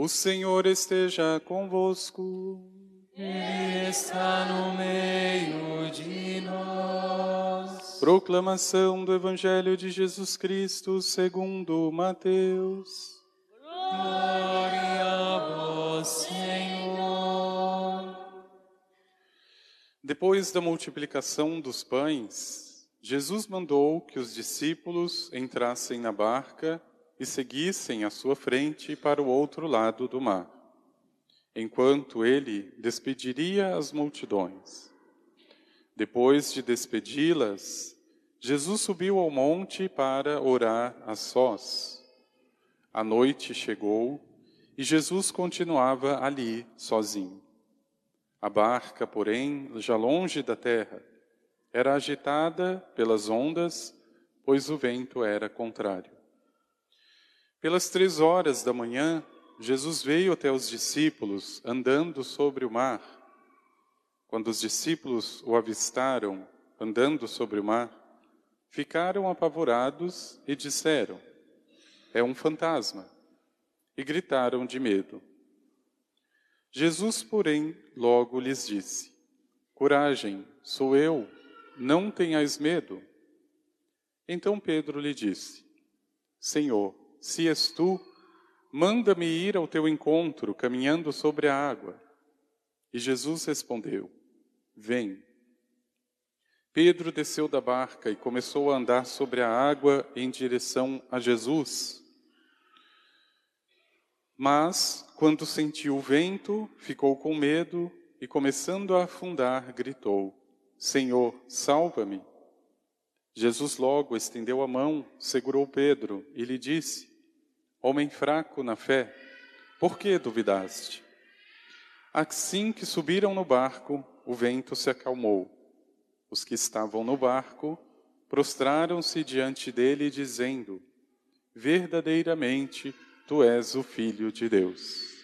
O Senhor esteja convosco. Ele está no meio de nós. Proclamação do Evangelho de Jesus Cristo segundo Mateus. Glória a vós, Senhor. Depois da multiplicação dos pães, Jesus mandou que os discípulos entrassem na barca e seguissem à sua frente para o outro lado do mar enquanto ele despediria as multidões. Depois de despedi-las, Jesus subiu ao monte para orar a sós. A noite chegou e Jesus continuava ali sozinho. A barca, porém, já longe da terra, era agitada pelas ondas, pois o vento era contrário. Pelas três horas da manhã, Jesus veio até os discípulos andando sobre o mar. Quando os discípulos o avistaram andando sobre o mar, ficaram apavorados e disseram: É um fantasma. E gritaram de medo. Jesus, porém, logo lhes disse: Coragem, sou eu, não tenhais medo. Então Pedro lhe disse: Senhor, se és tu, Manda-me ir ao teu encontro, caminhando sobre a água. E Jesus respondeu: Vem. Pedro desceu da barca e começou a andar sobre a água em direção a Jesus. Mas, quando sentiu o vento, ficou com medo e, começando a afundar, gritou: Senhor, salva-me. Jesus logo estendeu a mão, segurou Pedro e lhe disse: Homem fraco na fé, por que duvidaste? Assim que subiram no barco, o vento se acalmou. Os que estavam no barco prostraram-se diante dele, dizendo: Verdadeiramente, tu és o Filho de Deus.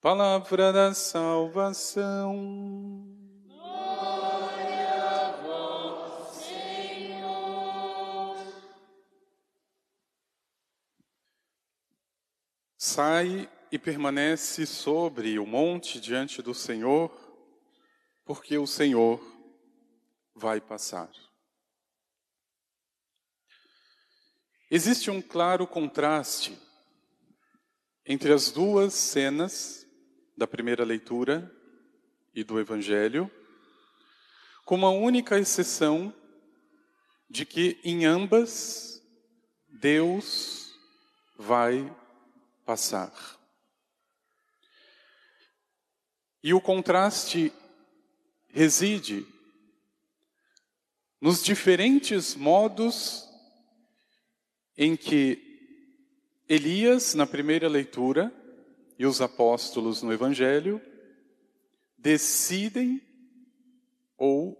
Palavra da salvação. Sai e permanece sobre o monte diante do Senhor, porque o Senhor vai passar. Existe um claro contraste entre as duas cenas da primeira leitura e do Evangelho, com uma única exceção de que em ambas Deus vai passar. E o contraste reside nos diferentes modos em que Elias, na primeira leitura, e os apóstolos no Evangelho, decidem ou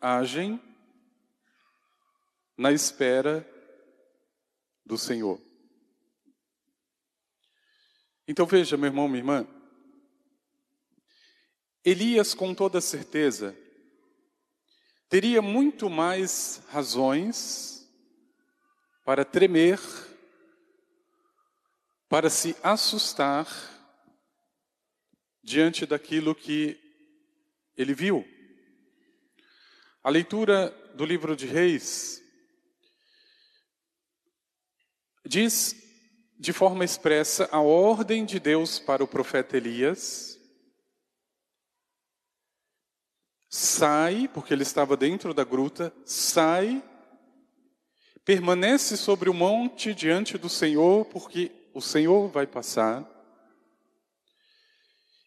agem na espera do Senhor. Então veja, meu irmão, minha irmã. Elias, com toda certeza, teria muito mais razões para tremer, para se assustar diante daquilo que ele viu. A leitura do livro de Reis diz de forma expressa a ordem de Deus para o profeta Elias. Sai, porque ele estava dentro da gruta, sai, permanece sobre o monte diante do Senhor, porque o Senhor vai passar.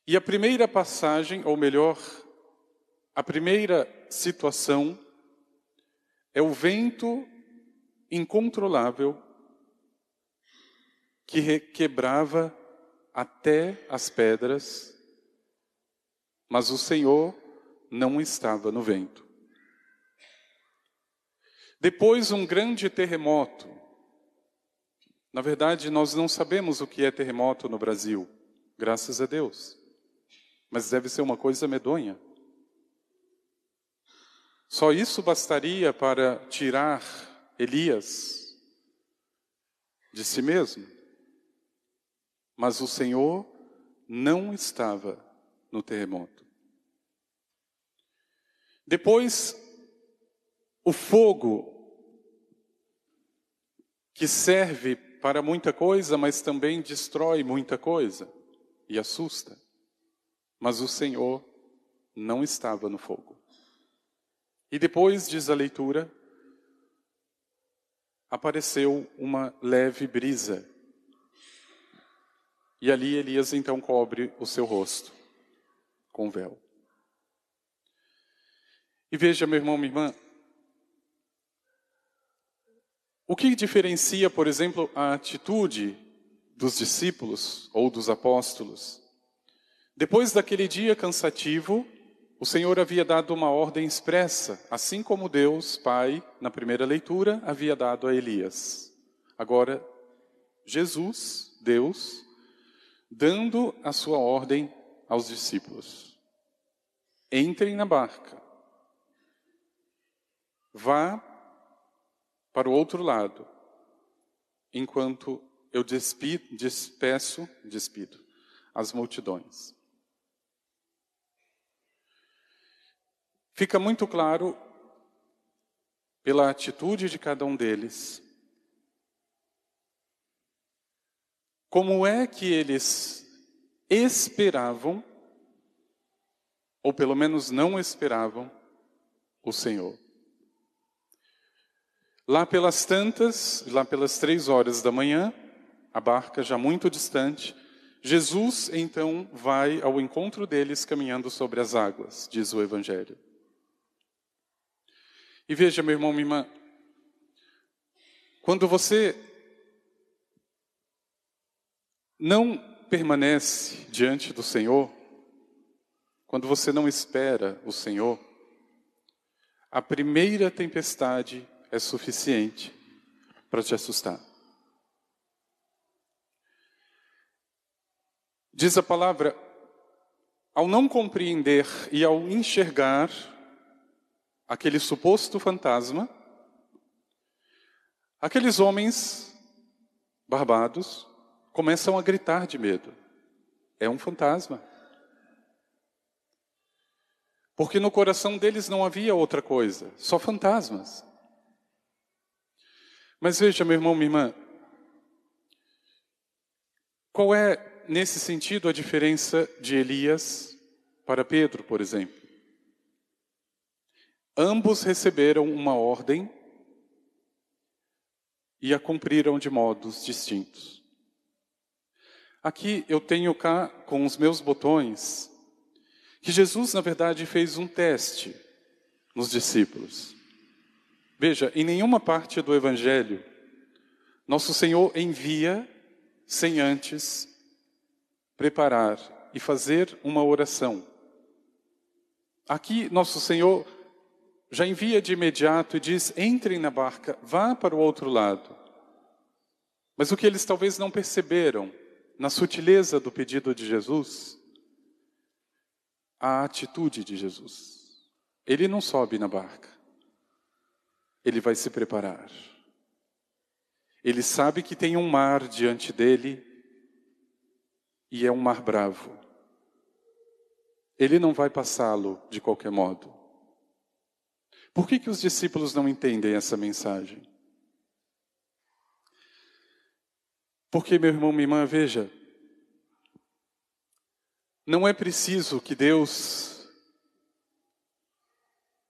E a primeira passagem, ou melhor, a primeira situação, é o vento incontrolável que requebrava até as pedras, mas o Senhor não estava no vento. Depois, um grande terremoto. Na verdade, nós não sabemos o que é terremoto no Brasil, graças a Deus. Mas deve ser uma coisa medonha. Só isso bastaria para tirar Elias de si mesmo. Mas o Senhor não estava no terremoto. Depois, o fogo, que serve para muita coisa, mas também destrói muita coisa e assusta. Mas o Senhor não estava no fogo. E depois, diz a leitura, apareceu uma leve brisa. E ali Elias então cobre o seu rosto com véu. E veja, meu irmão, minha irmã, o que diferencia, por exemplo, a atitude dos discípulos ou dos apóstolos? Depois daquele dia cansativo, o Senhor havia dado uma ordem expressa, assim como Deus, Pai, na primeira leitura, havia dado a Elias. Agora, Jesus, Deus, dando a sua ordem aos discípulos: entrem na barca, vá para o outro lado, enquanto eu despido, despeço, despido as multidões. Fica muito claro, pela atitude de cada um deles, como é que eles esperavam, ou pelo menos não esperavam, o Senhor. Lá pelas tantas, lá pelas três horas da manhã, a barca já muito distante, Jesus então vai ao encontro deles caminhando sobre as águas, diz o Evangelho. E veja, meu irmão, minha irmã, quando você não permanece diante do Senhor, quando você não espera o Senhor, a primeira tempestade é suficiente para te assustar. Diz a palavra, ao não compreender e ao enxergar aquele suposto fantasma, aqueles homens barbados começam a gritar de medo. É um fantasma. Porque no coração deles não havia outra coisa, só fantasmas. Mas veja, meu irmão, minha irmã, qual é, nesse sentido, a diferença de Elias para Pedro, por exemplo? Ambos receberam uma ordem e a cumpriram de modos distintos. Aqui eu tenho cá com os meus botões que Jesus, na verdade, fez um teste nos discípulos. Veja, em nenhuma parte do Evangelho, nosso Senhor envia sem antes preparar e fazer uma oração. Aqui, nosso Senhor já envia de imediato e diz: entrem na barca, vá para o outro lado. Mas o que eles talvez não perceberam, na sutileza do pedido de Jesus, a atitude de Jesus. Ele não sobe na barca, ele vai se preparar. Ele sabe que tem um mar diante dele e é um mar bravo. Ele não vai passá-lo de qualquer modo. Por que, que os discípulos não entendem essa mensagem? Porque, meu irmão, minha irmã, veja, não é preciso que Deus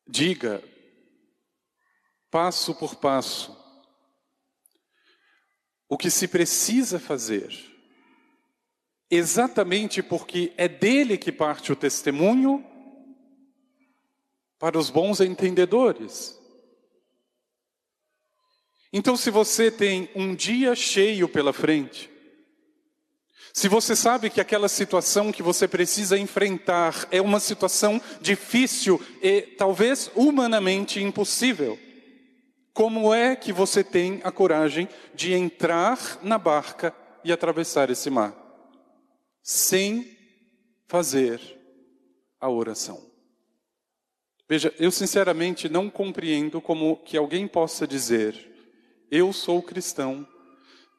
diga, passo por passo, o que se precisa fazer, exatamente porque é dele que parte o testemunho para os bons entendedores. Então, se você tem um dia cheio pela frente, se você sabe que aquela situação que você precisa enfrentar é uma situação difícil e talvez humanamente impossível, como é que você tem a coragem de entrar na barca e atravessar esse mar? Sem fazer a oração. Veja, eu sinceramente não compreendo como que alguém possa dizer: eu sou cristão,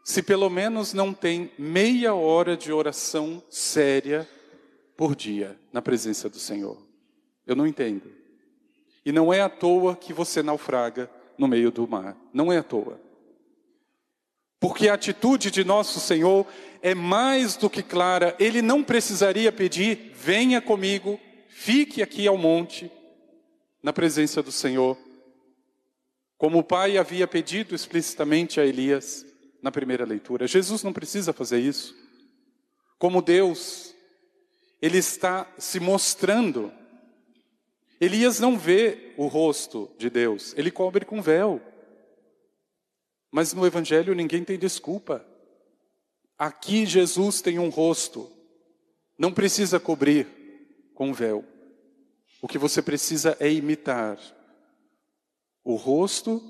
se pelo menos não tem meia hora de oração séria por dia na presença do Senhor? Eu não entendo. E não é à toa que você naufraga no meio do mar. Não é à toa. Porque a atitude de nosso Senhor é mais do que clara. Ele não precisaria pedir: venha comigo, fique aqui ao monte, na presença do Senhor. Como o Pai havia pedido explicitamente a Elias na primeira leitura. Jesus não precisa fazer isso. Como Deus, Ele está se mostrando. Elias não vê o rosto de Deus, ele cobre com véu. Mas no Evangelho ninguém tem desculpa. Aqui Jesus tem um rosto, não precisa cobrir com véu. O que você precisa é imitar o rosto,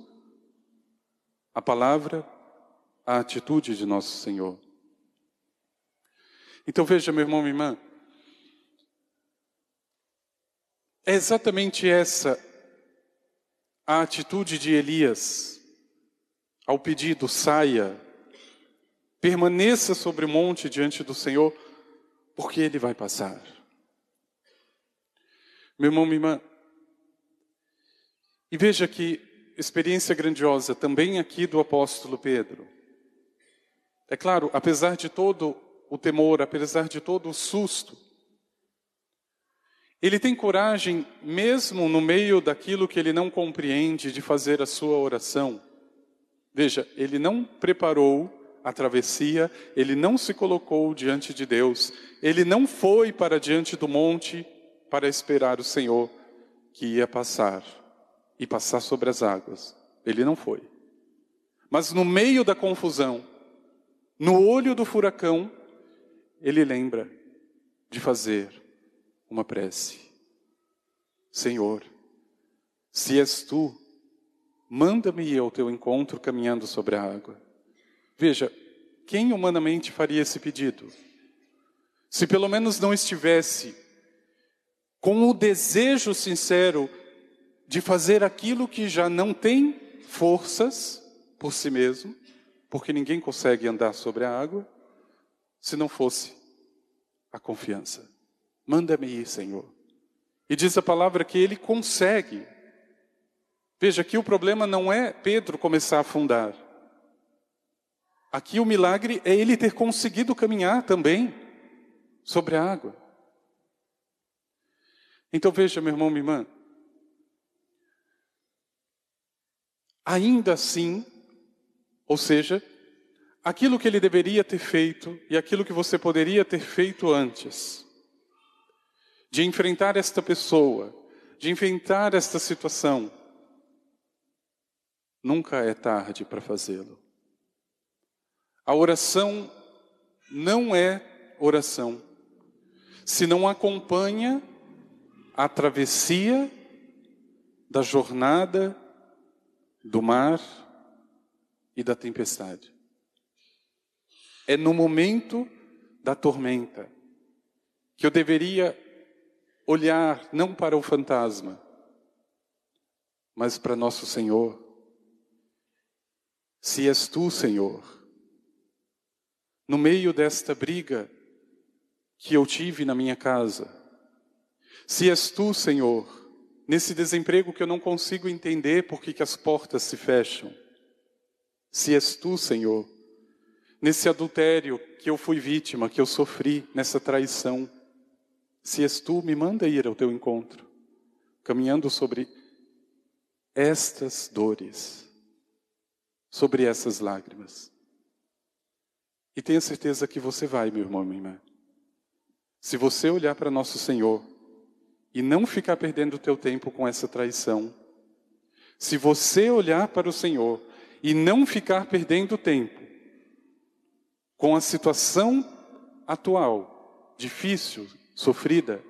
a palavra, a atitude de nosso Senhor. Então veja, meu irmão, minha irmã, é exatamente essa a atitude de Elias ao pedido: saia, permaneça sobre o monte diante do Senhor, porque ele vai passar. Meu irmão, minha irmã, e veja que experiência grandiosa também aqui do apóstolo Pedro. É claro, apesar de todo o temor, apesar de todo o susto, ele tem coragem, mesmo no meio daquilo que ele não compreende, de fazer a sua oração. Veja, ele não preparou a travessia, ele não se colocou diante de Deus, ele não foi para diante do monte para esperar o Senhor que ia passar e passar sobre as águas. Ele não foi. Mas no meio da confusão, no olho do furacão, ele lembra de fazer uma prece. Senhor, se és tu, manda-me ir ao teu encontro caminhando sobre a água. Veja, quem humanamente faria esse pedido? Se pelo menos não estivesse com o desejo sincero de fazer aquilo que já não tem forças por si mesmo, porque ninguém consegue andar sobre a água, se não fosse a confiança. Manda-me ir, Senhor. E diz a palavra que ele consegue. Veja, aqui o problema não é Pedro começar a afundar. Aqui o milagre é ele ter conseguido caminhar também sobre a água. Então veja, meu irmão, minha irmã. Ainda assim, ou seja, aquilo que ele deveria ter feito e aquilo que você poderia ter feito antes, de enfrentar esta pessoa, de enfrentar esta situação, nunca é tarde para fazê-lo. A oração não é oração se não acompanha a travessia da jornada do mar e da tempestade. É no momento da tormenta que eu deveria olhar não para o fantasma, mas para nosso Senhor. Se és tu, Senhor, no meio desta briga que eu tive na minha casa, se és tu, Senhor, nesse desemprego que eu não consigo entender porque que as portas se fecham, se és tu, Senhor, nesse adultério que eu fui vítima, que eu sofri, nessa traição, se és tu, me manda ir ao teu encontro, caminhando sobre estas dores, sobre essas lágrimas. E tenha certeza que você vai, meu irmão, minha irmã. Se você olhar para nosso Senhor e não ficar perdendo o teu tempo com essa traição, se você olhar para o Senhor e não ficar perdendo tempo com a situação atual, difícil, sofrida,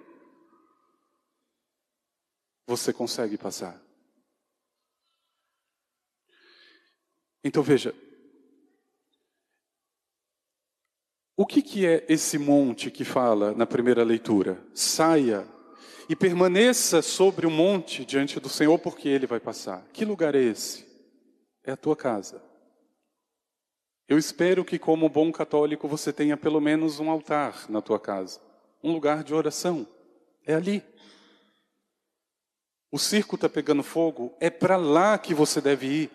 você consegue passar. Então veja, o que, que é esse monte que fala na primeira leitura? Saia e permaneça sobre o monte diante do Senhor, porque Ele vai passar. Que lugar é esse? é a tua casa. Eu espero que, como bom católico, você tenha pelo menos um altar na tua casa, um lugar de oração. É ali. O circo está pegando fogo, é para lá que você deve ir.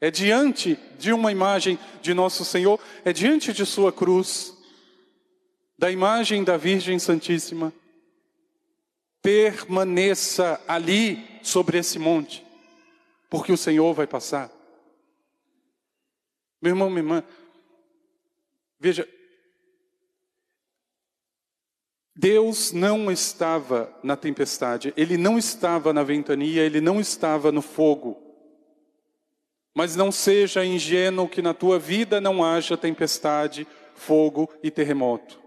É diante de uma imagem de Nosso Senhor, é diante de Sua cruz, da imagem da Virgem Santíssima. Permaneça ali sobre esse monte, porque o Senhor vai passar. Meu irmão, minha irmã, veja, Deus não estava na tempestade, Ele não estava na ventania, Ele não estava no fogo. Mas não seja ingênuo que na tua vida não haja tempestade, fogo e terremoto.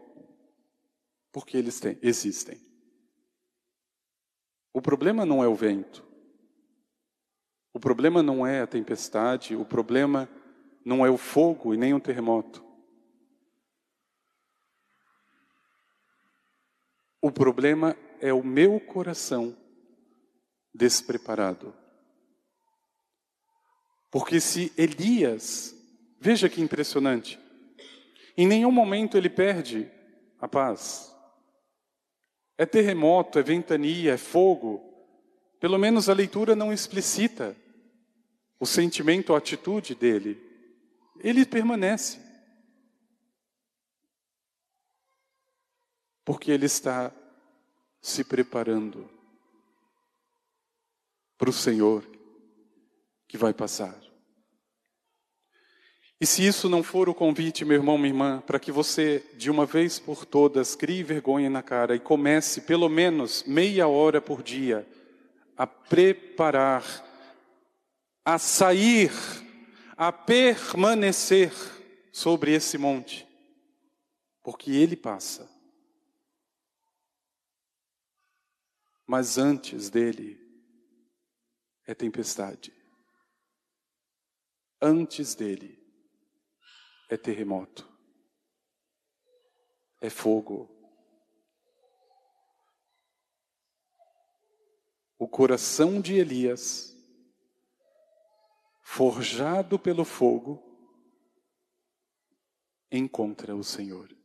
Porque eles têm, existem. O problema não é o vento. O problema não é a tempestade, o problema não é o fogo e nem o terremoto. O problema é o meu coração despreparado. Porque se Elias, veja que impressionante, em nenhum momento ele perde a paz. É terremoto, é ventania, é fogo. Pelo menos a leitura não explicita o sentimento, a atitude dele ele permanece. Porque ele está se preparando para o Senhor que vai passar. E se isso não for o convite, meu irmão, minha irmã, para que você, de uma vez por todas, crie vergonha na cara e comece, pelo menos meia hora por dia, a preparar, a sair a permanecer sobre esse monte, porque ele passa. Mas antes dele é tempestade. Antes dele é terremoto. É fogo. O coração de Elias forjado pelo fogo, encontra o Senhor.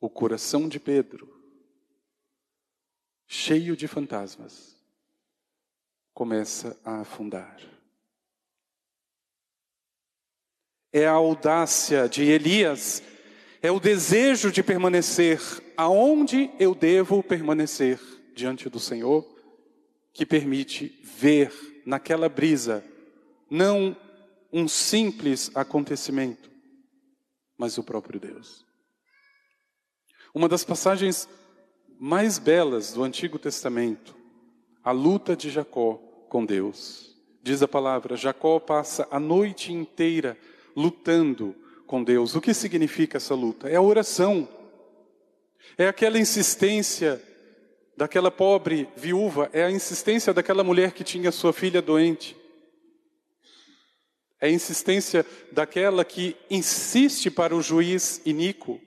O coração de Pedro, cheio de fantasmas, começa a afundar. É a audácia de Elias, é o desejo de permanecer aonde eu devo permanecer diante do Senhor, que permite ver naquela brisa, não um simples acontecimento, mas o próprio Deus. Uma das passagens mais belas do Antigo Testamento, a luta de Jacó com Deus. Diz a palavra: Jacó passa a noite inteira lutando com Deus. O que significa essa luta? É a oração, é aquela insistência daquela pobre viúva é a insistência daquela mulher que tinha sua filha doente. É a insistência daquela que insiste para o juiz iníquo,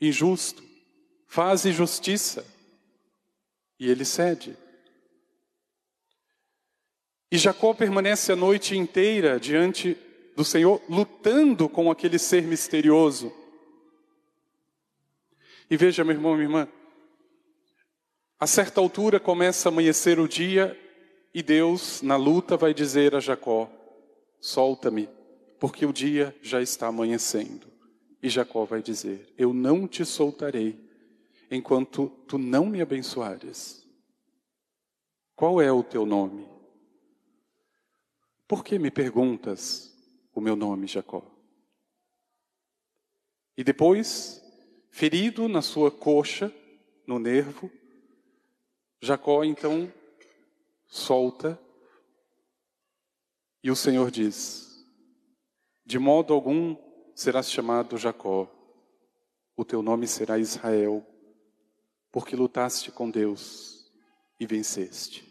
injusto, faz justiça. E ele cede. E Jacó permanece a noite inteira diante do Senhor, lutando com aquele ser misterioso. E veja, meu irmão, minha irmã, a certa altura começa a amanhecer o dia e Deus, na luta, vai dizer a Jacó: Solta-me, porque o dia já está amanhecendo. E Jacó vai dizer: Eu não te soltarei enquanto tu não me abençoares. Qual é o teu nome? Por que me perguntas o meu nome, Jacó? E depois, ferido na sua coxa, no nervo, Jacó então solta e o Senhor diz: De modo algum serás chamado Jacó, o teu nome será Israel, porque lutaste com Deus e venceste.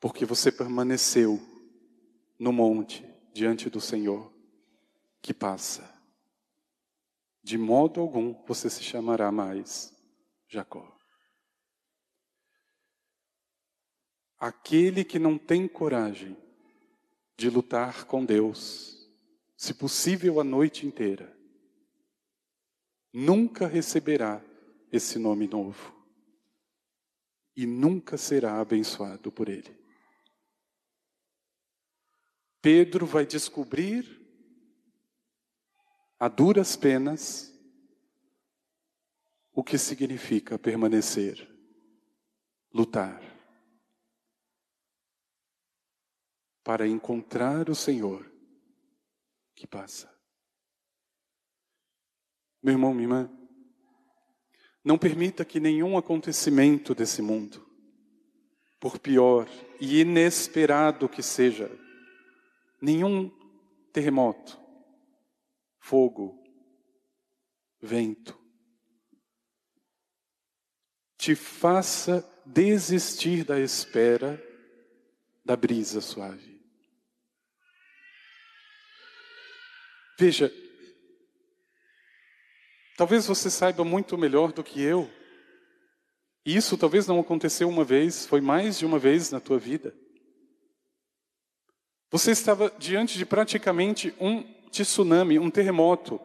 Porque você permaneceu no monte diante do Senhor que passa. De modo algum você se chamará mais Jacó. Aquele que não tem coragem de lutar com Deus, se possível a noite inteira, nunca receberá esse nome novo e nunca será abençoado por ele. Pedro vai descobrir a duras penas o que significa permanecer, lutar, para encontrar o Senhor que passa. Meu irmão, minha irmã, não permita que nenhum acontecimento desse mundo, por pior e inesperado que seja, nenhum terremoto, fogo, vento, te faça desistir da espera da brisa suave. Veja, talvez você saiba muito melhor do que eu. E isso talvez não aconteceu uma vez, foi mais de uma vez na tua vida. Você estava diante de praticamente um tsunami, um terremoto,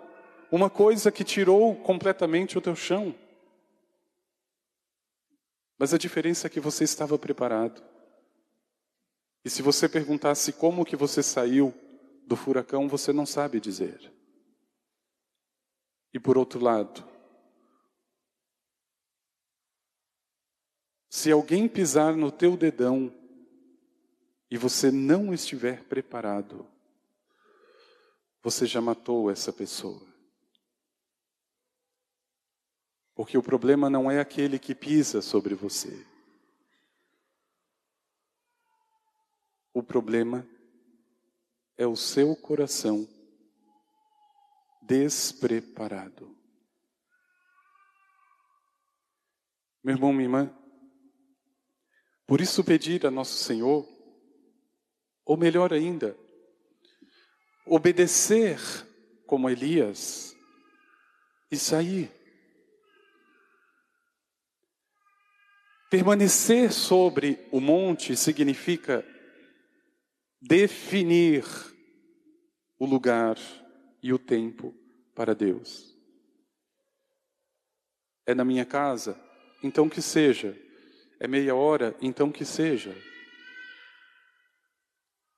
uma coisa que tirou completamente o teu chão. Mas a diferença é que você estava preparado. E se você perguntasse como que você saiu do furacão, você não sabe dizer. E por outro lado, se alguém pisar no teu dedão e você não estiver preparado, você já matou essa pessoa. Porque o problema não é aquele que pisa sobre você. O problema é o seu coração despreparado. Meu irmão, minha irmã, por isso pedir a nosso Senhor, ou melhor ainda, obedecer como Elias e sair. Permanecer sobre o monte significa definir o lugar e o tempo para Deus. É na minha casa? Então que seja. É meia hora? Então que seja.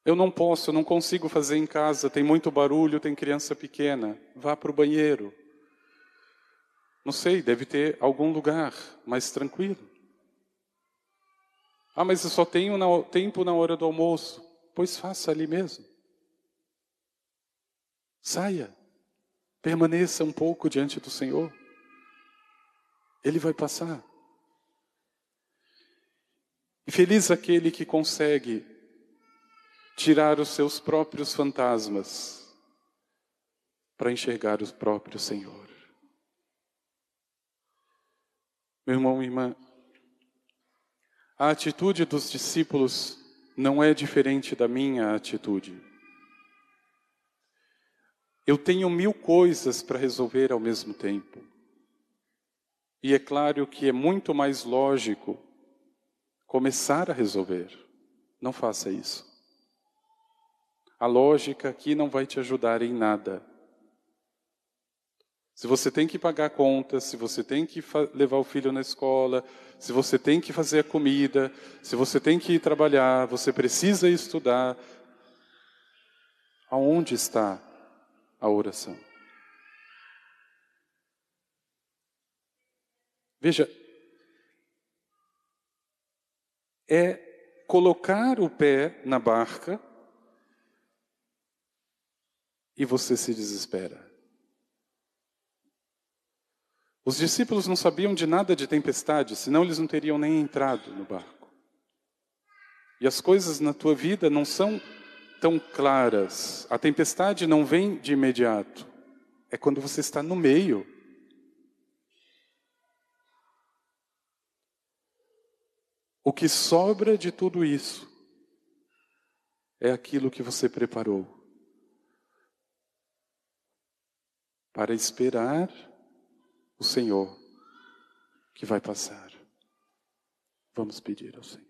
Eu não posso, não consigo fazer em casa, tem muito barulho, tem criança pequena. Vá para o banheiro. Não sei, deve ter algum lugar mais tranquilo. Ah, mas eu só tenho na, tempo na hora do almoço. Pois faça ali mesmo. Saia. Permaneça um pouco diante do Senhor. Ele vai passar. E feliz aquele que consegue tirar os seus próprios fantasmas para enxergar o próprio Senhor. Meu irmão e irmã, a atitude dos discípulos não é diferente da minha atitude. Eu tenho mil coisas para resolver ao mesmo tempo. E é claro que é muito mais lógico começar a resolver. Não faça isso. A lógica aqui não vai te ajudar em nada. Se você tem que pagar contas, se você tem que levar o filho na escola, se você tem que fazer a comida, se você tem que ir trabalhar, você precisa estudar. Aonde está a oração? Veja, é colocar o pé na barca e você se desespera. Os discípulos não sabiam de nada de tempestade, senão eles não teriam nem entrado no barco. E as coisas na tua vida não são tão claras. A tempestade não vem de imediato. É quando você está no meio. O que sobra de tudo isso é aquilo que você preparou para esperar o Senhor que vai passar. Vamos pedir ao Senhor.